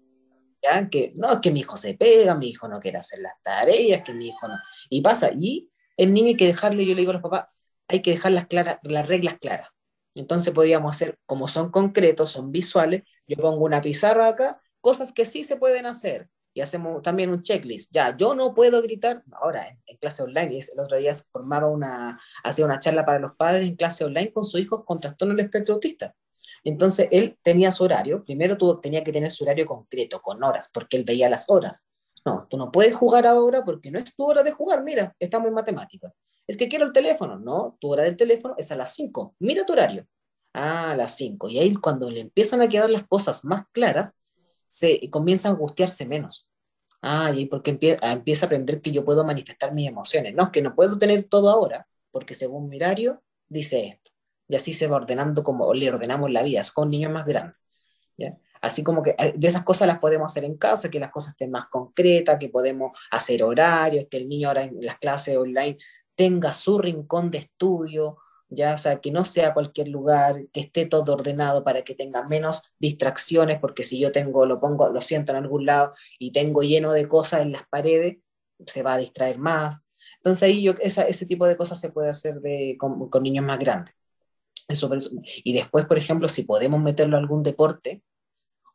C: ¿ya? Que no, es que mi hijo se pega, mi hijo no quiere hacer las tareas, que mi hijo no. Y pasa, y el niño hay que dejarle, yo le digo a los papás, hay que dejar las, claras, las reglas claras. Entonces podríamos hacer, como son concretos, son visuales, yo pongo una pizarra acá, cosas que sí se pueden hacer, y hacemos también un checklist. Ya, yo no puedo gritar, ahora en, clase online, el otro día formaba una, hacía una charla para los padres en clase online con su hijo con trastorno del espectro autista. Entonces él tenía su horario, primero tuvo, tenía que tener su horario concreto, con horas, porque él veía las horas. No, tú no puedes jugar ahora porque no es tu hora de jugar, mira, estamos en matemáticas. Es que quiero el teléfono, no, tu hora del teléfono es a las 5, mira tu horario. Ah, a las 5. Y ahí cuando le empiezan a quedar las cosas más claras, se comienza a angustiarse menos. Ah, y porque empieza, empieza a aprender que yo puedo manifestar mis emociones. No, es que no puedo tener todo ahora, porque según mi horario dice esto. Y así se va ordenando como le ordenamos la vida, con niños más grandes. ¿ya? Así como que eh, de esas cosas las podemos hacer en casa, que las cosas estén más concretas, que podemos hacer horarios, que el niño ahora en las clases online tenga su rincón de estudio, ya sea que no sea cualquier lugar, que esté todo ordenado para que tenga menos distracciones, porque si yo tengo, lo pongo, lo siento en algún lado y tengo lleno de cosas en las paredes, se va a distraer más. Entonces ahí yo, ese tipo de cosas se puede hacer con, niños más grandes. Y después, por ejemplo, si podemos meterlo a algún deporte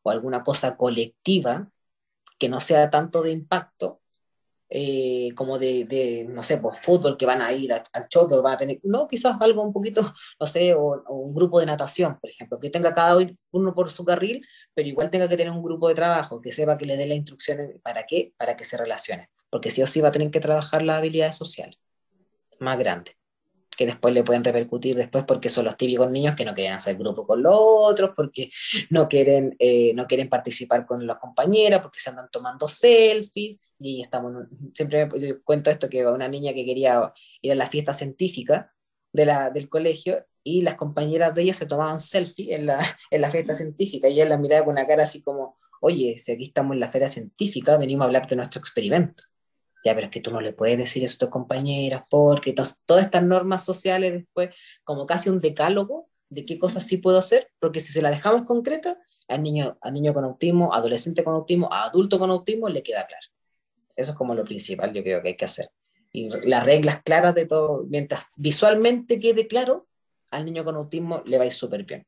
C: o alguna cosa colectiva que no sea tanto de impacto, eh, como de, no sé, pues fútbol que van a ir al, choque, van a tener, no, quizás algo un poquito, no sé, o, un grupo de natación, por ejemplo, que tenga cada uno por su carril, pero igual tenga que tener un grupo de trabajo, que sepa que le dé las instrucciones, ¿para qué? Para que se relacione, porque sí o sí va a tener que trabajar las habilidades sociales más grandes que después le pueden repercutir después porque son los típicos niños que no quieren hacer grupo con los otros, porque no quieren, eh, no quieren participar con las compañeras, porque se andan tomando selfies, y estamos, siempre me cuento esto, que una niña que quería ir a la fiesta científica de la, del colegio y las compañeras de ella se tomaban selfies en la, en la fiesta científica y ella la miraba con una cara así como, oye, si aquí estamos en la feria científica, venimos a hablar de nuestro experimento ya, pero es que tú no le puedes decir eso a tus compañeras, porque todas estas normas sociales después, como casi un decálogo de qué cosas sí puedo hacer, porque si se la dejamos concreta, al niño, al niño con autismo, adolescente con autismo, a adulto con autismo, le queda claro. Eso es como lo principal, yo creo que hay que hacer. Y las reglas claras de todo, mientras visualmente quede claro, al niño con autismo le va a ir súper bien.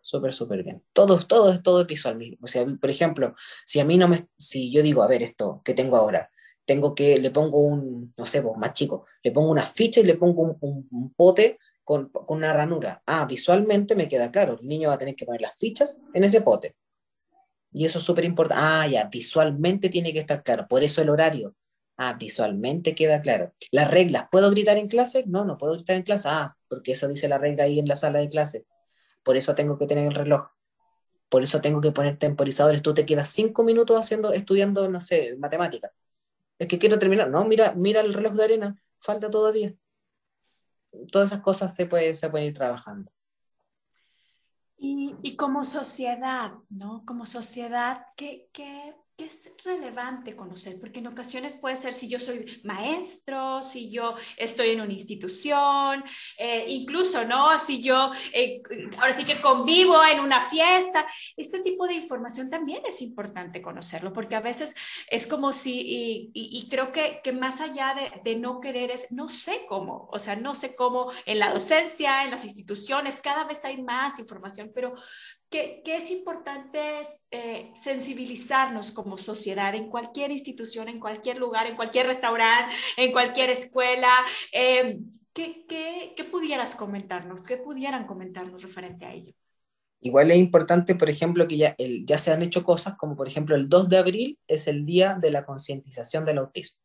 C: Súper, súper bien. Todo, todo, todo es visual. O sea, por ejemplo, si a mí no me, si yo digo, a ver, esto que tengo ahora, tengo que, le pongo un, no sé, más chico, le pongo una ficha y le pongo un, pote con, con, una ranura. Ah, visualmente me queda claro, el niño va a tener que poner las fichas en ese pote. Y eso es súper importante. Ah, ya, visualmente tiene que estar claro. Por eso el horario. Ah, visualmente queda claro. Las reglas, ¿puedo gritar en clase? No, no puedo gritar en clase. Ah, porque eso dice la regla ahí en la sala de clase. Por eso tengo que tener el reloj. Por eso tengo que poner temporizadores. Tú te quedas cinco minutos haciendo, estudiando, no sé, matemática. Es que quiero terminar. No, mira, mira el reloj de arena. Falta todavía. Todas esas cosas se, puede, se pueden ir trabajando.
B: Y, y, como sociedad, ¿no? Como sociedad, ¿qué, qué es relevante conocer, porque en ocasiones puede ser si yo soy maestro, si yo estoy en una institución, eh, incluso, ¿no? Si yo eh, ahora sí que convivo en una fiesta, este tipo de información también es importante conocerlo, porque a veces es como si, y, creo que, que, más allá de, de, no querer es, no sé cómo, o sea, no sé cómo en la docencia, en las instituciones, cada vez hay más información, pero que, es importante eh, sensibilizarnos como sociedad en cualquier institución, en cualquier lugar, en cualquier restaurante, en cualquier escuela. Eh, ¿qué, qué, pudieras comentarnos? ¿Qué pudieran comentarnos referente a ello?
C: Igual es importante, por ejemplo, que ya, el, ya se han hecho cosas como, por ejemplo, el 2 de abril es el día de la concientización del autismo.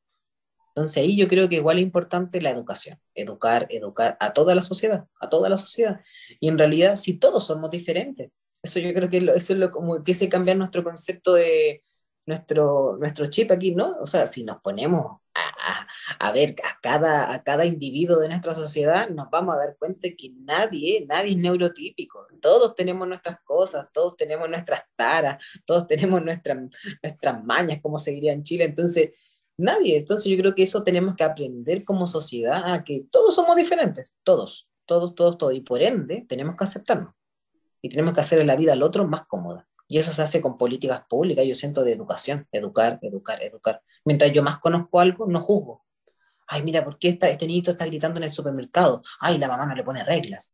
C: Entonces ahí yo creo que igual es importante la educación, educar, educar a toda la sociedad, a toda la sociedad. Y en realidad, si todos somos diferentes, eso yo creo que eso es lo como que se cambiar nuestro concepto de nuestro, nuestro chip aquí, ¿no? O sea, si nos ponemos a, a, ver a cada, a cada individuo de nuestra sociedad, nos vamos a dar cuenta que nadie, nadie es neurotípico. Todos tenemos nuestras cosas, todos tenemos nuestras taras, todos tenemos nuestras, nuestras mañas, como se diría en Chile. Entonces, nadie. Entonces, yo creo que eso tenemos que aprender como sociedad, a que todos somos diferentes, todos, todos, todos, todos. Y por ende, tenemos que aceptarnos y tenemos que hacerle la vida al otro más cómoda. Y eso se hace con políticas públicas, yo siento, de educación, educar, educar, educar. Mientras yo más conozco algo, no juzgo. Ay, mira, ¿por qué este niñito está gritando en el supermercado? Ay, la mamá no le pone reglas.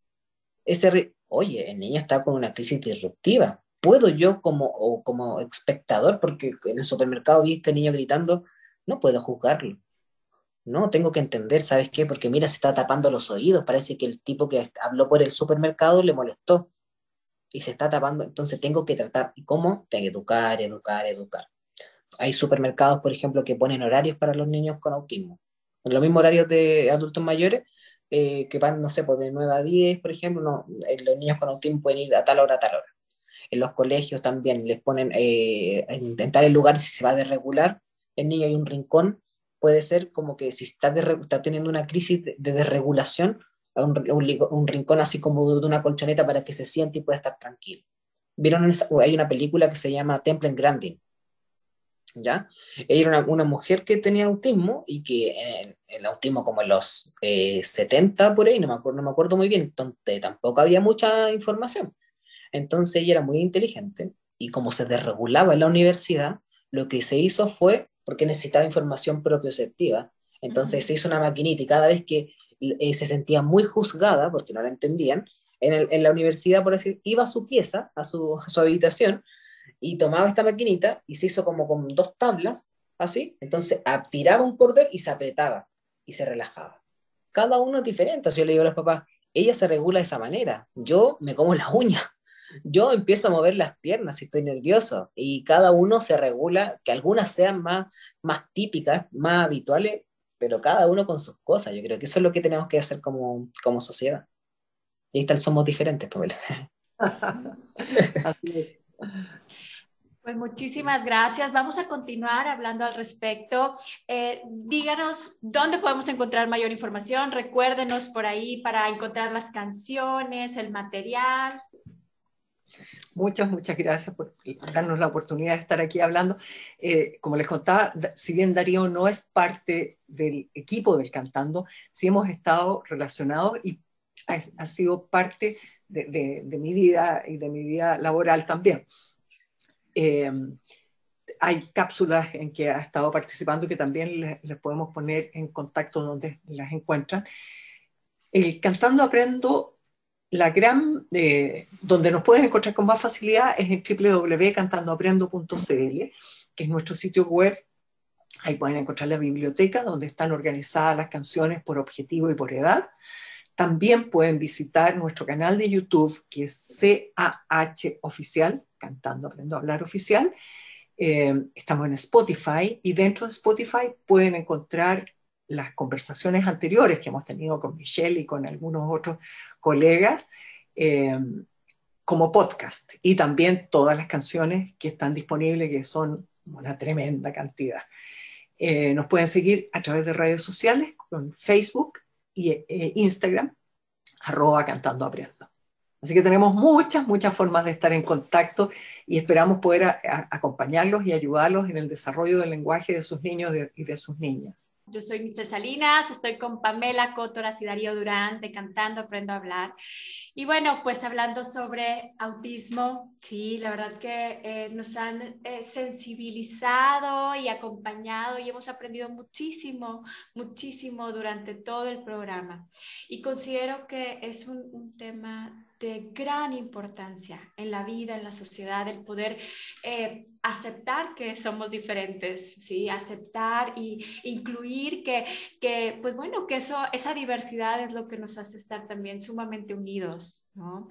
C: Ese Oye, el niño está con una crisis disruptiva. ¿Puedo yo como, como espectador, porque en el supermercado vi a este niño gritando, no puedo juzgarlo? No, tengo que entender, ¿sabes qué? Porque mira, se está tapando los oídos. Parece que el tipo que habló por el supermercado le molestó y se está tapando, entonces tengo que tratar, ¿y cómo? Tengo educar, educar, educar. Hay supermercados, por ejemplo, que ponen horarios para los niños con autismo. En los mismos horarios de adultos mayores, eh, que van, no sé, pues de 9 a 10, por ejemplo, eh, los niños con autismo pueden ir a tal hora, a tal hora. En los colegios también les ponen, eh, en, tal lugar, si se va a desregular, el niño hay un rincón, puede ser como que si está, está teniendo una crisis de desregulación, un, rincón así como de una colchoneta para que se siente y pueda estar tranquilo. ¿Vieron? hay una película que se llama Temple en Grandin. ¿Ya? Ella era una, mujer que tenía autismo y que el autismo como en los 70 eh, por ahí, no me, acuerdo, no me acuerdo muy bien, entonces tampoco había mucha información. Entonces ella era muy inteligente y como se desregulaba en la universidad, lo que se hizo fue, porque necesitaba información propioceptiva, entonces se hizo una maquinita y cada vez que eh, se sentía muy juzgada porque no la entendían. En, la universidad, por decir, iba a su pieza, a su, habitación, y tomaba esta maquinita y se hizo como con dos tablas, así. Entonces aspiraba un cordel y se apretaba y se relajaba. Cada uno es diferente. Yo le digo a los papás, ella se regula de esa manera. Yo me como las uñas. Yo empiezo a mover las piernas si estoy nervioso y cada uno se regula, que algunas sean más, más típicas, más habituales, pero cada uno con sus cosas. Yo creo que eso es lo que tenemos que hacer como, como sociedad. Y ahí está el somos diferentes, Pamela.
B: Así es. Pues muchísimas gracias. Vamos a continuar hablando al respecto. Eh, díganos dónde podemos encontrar mayor información. Recuérdenos por ahí para encontrar las canciones, el material.
A: Muchas, muchas gracias por darnos la oportunidad de estar aquí hablando. Eh, como les contaba, si bien Darío no es parte del equipo del Cantando, sí hemos estado relacionados y ha, sido parte de, mi vida y de mi vida laboral también. Eh, hay cápsulas en que ha estado participando que también les, podemos poner en contacto donde las encuentran. El Cantando Aprendo la gran, eh, donde nos pueden encontrar con más facilidad es en www.cantandoaprendo.cl, que es nuestro sitio web Ahí pueden encontrar la biblioteca donde están organizadas las canciones por objetivo y por edad. También pueden visitar nuestro canal de YouTube, que es CAH Oficial, Cantando Aprendo a Hablar Oficial. Eh, estamos en Spotify y dentro de Spotify pueden encontrar las conversaciones anteriores que hemos tenido con Michelle y con algunos otros colegas eh, como podcast y también todas las canciones que están disponibles, que son una tremenda cantidad. Eh, nos pueden seguir a través de redes sociales, con Facebook eh, Instagram, arroba cantando aprendo. Así que tenemos muchas, muchas formas de estar en contacto y esperamos poder acompañarlos y ayudarlos en el desarrollo del lenguaje de sus niños y de sus niñas.
B: Yo soy Michelle Salinas, estoy con Pamela Cótoras y Darío Durán de Cantando Aprendo a Hablar. Y bueno, pues hablando sobre autismo, sí, la verdad que eh, nos han eh, sensibilizado y acompañado y hemos aprendido muchísimo, muchísimo durante todo el programa. Y considero que es un, un tema de gran importancia en la vida, en la sociedad, el poder eh, aceptar que somos diferentes, ¿sí? Aceptar y incluir que, que, pues bueno, que eso, esa diversidad es lo que nos hace estar también sumamente unidos, ¿no?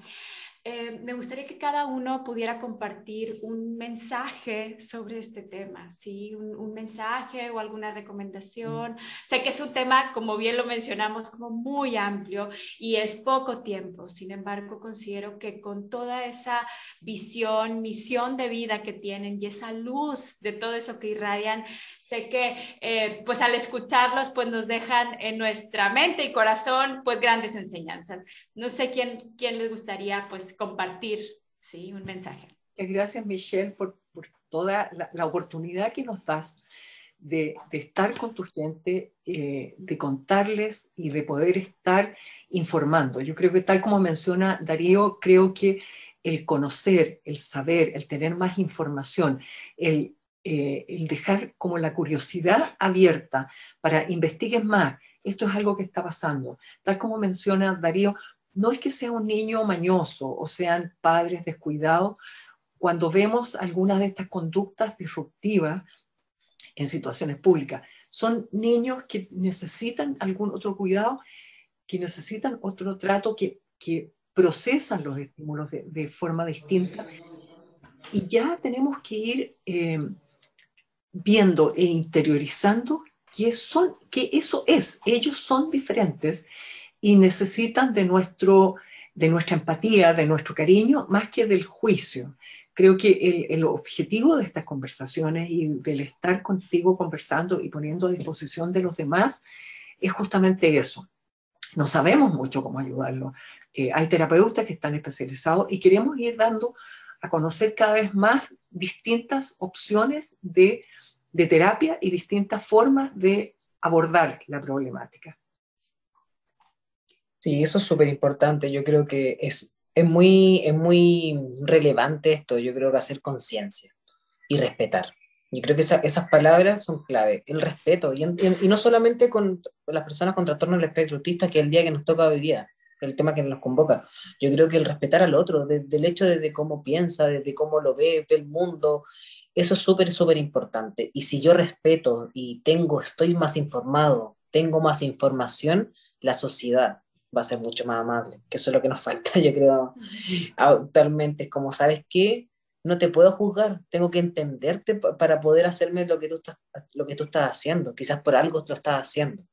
B: Eh, me gustaría que cada uno pudiera compartir un mensaje sobre este tema, ¿sí? Un, mensaje o alguna recomendación. Sé que es un tema, como bien lo mencionamos, como muy amplio y es poco tiempo. Sin embargo, considero que con toda esa visión, misión de vida que tienen y esa luz de todo eso que irradian, sé que eh, pues al escucharlos pues nos dejan en nuestra mente y corazón pues grandes enseñanzas. No sé quién, quién les gustaría pues compartir ¿sí? un mensaje.
A: Gracias Michelle por, por toda la, oportunidad que nos das de, de estar con tu gente, eh, de contarles y de poder estar informando. Yo creo que tal como menciona Darío, creo que el conocer, el saber, el tener más información, el eh, el dejar como la curiosidad abierta para investiguen más. Esto es algo que está pasando. Tal como menciona Darío, no es que sea un niño mañoso o sean padres descuidados. Cuando vemos algunas de estas conductas disruptivas en situaciones públicas, son niños que necesitan algún otro cuidado, que necesitan otro trato, que, procesan los estímulos de, forma distinta. Y ya tenemos que ir eh, viendo e interiorizando que, son, que eso es, ellos son diferentes y necesitan de, nuestro, de nuestra empatía, de nuestro cariño, más que del juicio. Creo que el, el, objetivo de estas conversaciones y del estar contigo conversando y poniendo a disposición de los demás es justamente eso. No sabemos mucho cómo ayudarlo. Eh, hay terapeutas que están especializados y queremos ir dando a conocer cada vez más distintas opciones de, de terapia y distintas formas de abordar la problemática.
C: Sí, eso es súper importante. Yo creo que es, es, muy, es muy relevante esto. Yo creo que hacer conciencia y respetar. Yo creo que esas palabras son clave. El respeto. Y, no solamente con las personas con trastorno del espectro autista, que el día que nos toca hoy día, el tema que nos convoca. Yo creo que el respetar al otro, desde el hecho de, cómo piensa, desde cómo lo ve, ve el mundo, eso es súper, súper importante. Y si yo respeto y tengo, estoy más informado, tengo más información, la sociedad va a ser mucho más amable, que eso es lo que nos falta, yo creo, actualmente. Es como, ¿sabes qué? No te puedo juzgar, tengo que entenderte para poder hacerme lo que tú estás, lo que tú estás haciendo. Quizás por algo lo estás haciendo.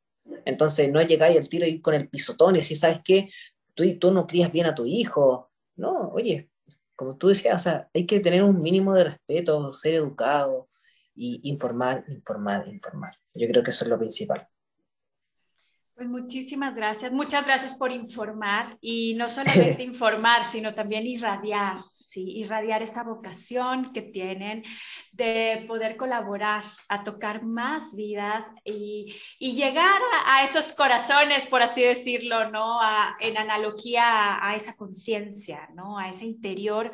C: Entonces, no llegáis al tiro y con el pisotón y decir, ¿sabes qué? Tú, tú no crías bien a tu hijo. No, oye, como tú decías, o sea, hay que tener un mínimo de respeto, ser educado y informar, informar, informar. Yo creo que eso es lo principal.
B: Pues muchísimas gracias. Muchas gracias por informar y no solamente informar, sino también irradiar, ¿sí? irradiar esa vocación que tienen de poder colaborar, a tocar más vidas y, y llegar a, esos corazones, por así decirlo, ¿no? A, en analogía a, esa conciencia, ¿no? A ese interior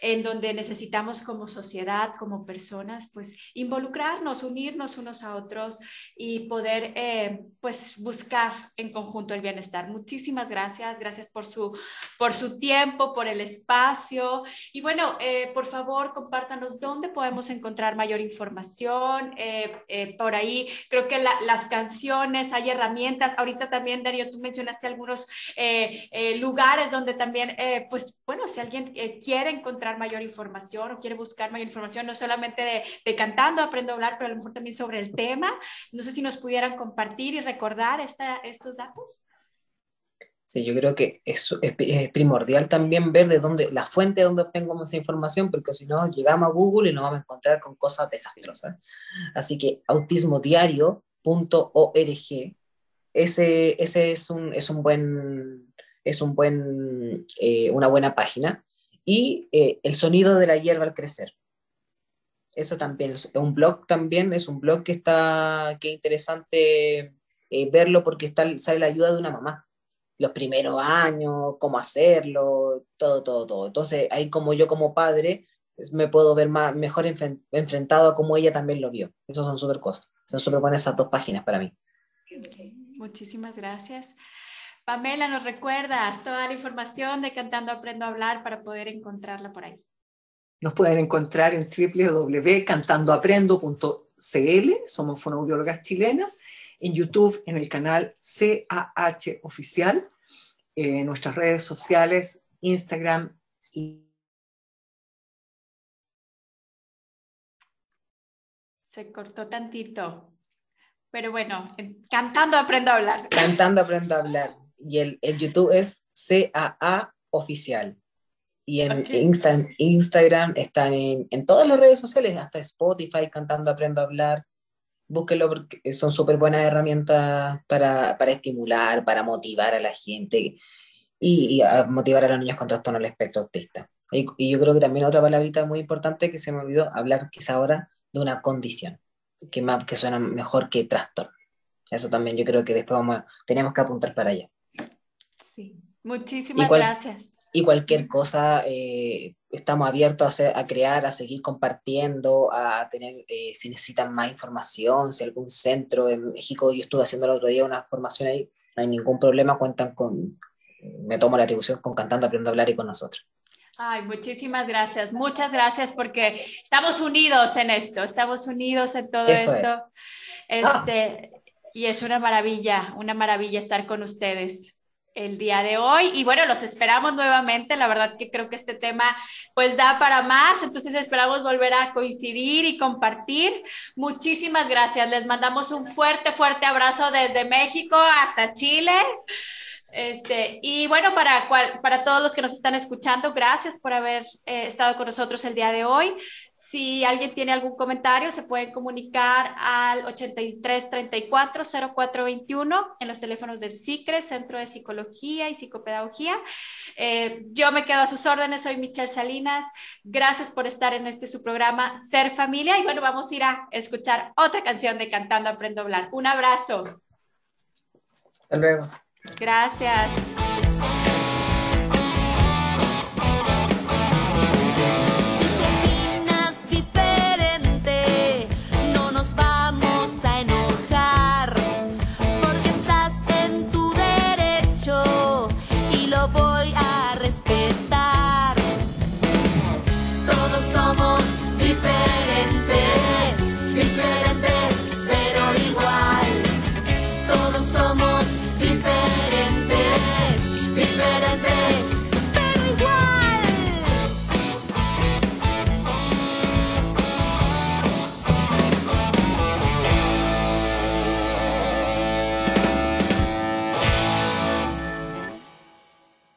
B: en donde necesitamos como sociedad, como personas, pues involucrarnos, unirnos unos a otros y poder, eh, pues, buscar en conjunto el bienestar. Muchísimas gracias, gracias por su, por su tiempo, por el espacio Y bueno, eh, por favor, compártanos dónde podemos encontrar mayor información. Eh, eh, por ahí, creo que las canciones, hay herramientas. Ahorita también, Darío, tú mencionaste algunos lugares donde también, pues, bueno, si alguien quiere encontrar mayor información o quiere buscar mayor información, no solamente de, cantando, aprendo a hablar, pero a lo mejor también sobre el tema. No sé si nos pudieran compartir y recordar estos datos.
C: Sí, yo creo que es, es, primordial también ver de dónde, la fuente de donde obtengo esa información, porque si no, llegamos a Google y nos vamos a encontrar con cosas desastrosas. Así que autismodiario.org, ese, ese es, un, es un buen, es un buen, eh, una buena página. Y eh, el sonido de la hierba al crecer. Eso también es un blog también, es un blog que está, que es interesante eh, verlo porque está, sale la ayuda de una mamá los primeros años, cómo hacerlo, todo, todo, todo. Entonces, ahí como yo como padre me puedo ver más, mejor enfrentado a cómo ella también lo vio. Eso son súper cosas. Son súper buenas esas dos páginas para mí.
B: Muchísimas gracias. Pamela, ¿nos recuerdas toda la información de Cantando Aprendo a Hablar para poder encontrarla por ahí?
A: Nos pueden encontrar en www.cantandoaprendo.cl, somos fonoaudiólogas chilenas, en YouTube, en el canal CAH Oficial, en nuestras redes sociales, Instagram y...
B: Se cortó tantito. Pero bueno, cantando aprendo a hablar.
C: Cantando aprendo a hablar. Y el, YouTube es CAA Oficial. Y en Instagram están en, en, todas las redes sociales, hasta Spotify, Cantando Aprendo a Hablar búsquenlo porque son súper buenas herramientas para, para, estimular, para motivar a la gente y, a motivar a los niños con trastorno del espectro autista. Y, y, yo creo que también otra palabrita muy importante que se me olvidó hablar quizá ahora de una condición, que, más, que suena mejor que trastorno. Eso también yo creo que después vamos tenemos que apuntar para allá.
B: Sí, muchísimas gracias
C: y cualquier cosa eh, estamos abiertos a, a, crear, a seguir compartiendo, a tener, eh, si necesitan más información, si algún centro en México, yo estuve haciendo el otro día una formación ahí, no hay ningún problema, cuentan con, me tomo la atribución con Cantando Aprendo a Hablar y con nosotros.
B: Ay, muchísimas gracias, muchas gracias porque estamos unidos en esto, estamos unidos en todo esto. Este, Y es una maravilla, una maravilla estar con ustedes el día de hoy y bueno, los esperamos nuevamente. La verdad que creo que este tema pues da para más, entonces esperamos volver a coincidir y compartir. Muchísimas gracias. Les mandamos un fuerte, fuerte abrazo desde México hasta Chile. Este, y bueno, para, para todos los que nos están escuchando, gracias por haber eh, estado con nosotros el día de hoy. Si alguien tiene algún comentario, se pueden comunicar al 8334 0421 en los teléfonos del CICRE, Centro de Psicología y Psicopedagogía. Eh, yo me quedo a sus órdenes, soy Michelle Salinas. Gracias por estar en este su programa Ser Familia. Y bueno, vamos a ir a escuchar otra canción de Cantando Aprendo a Hablar. Un abrazo.
C: Hasta luego.
B: Gracias.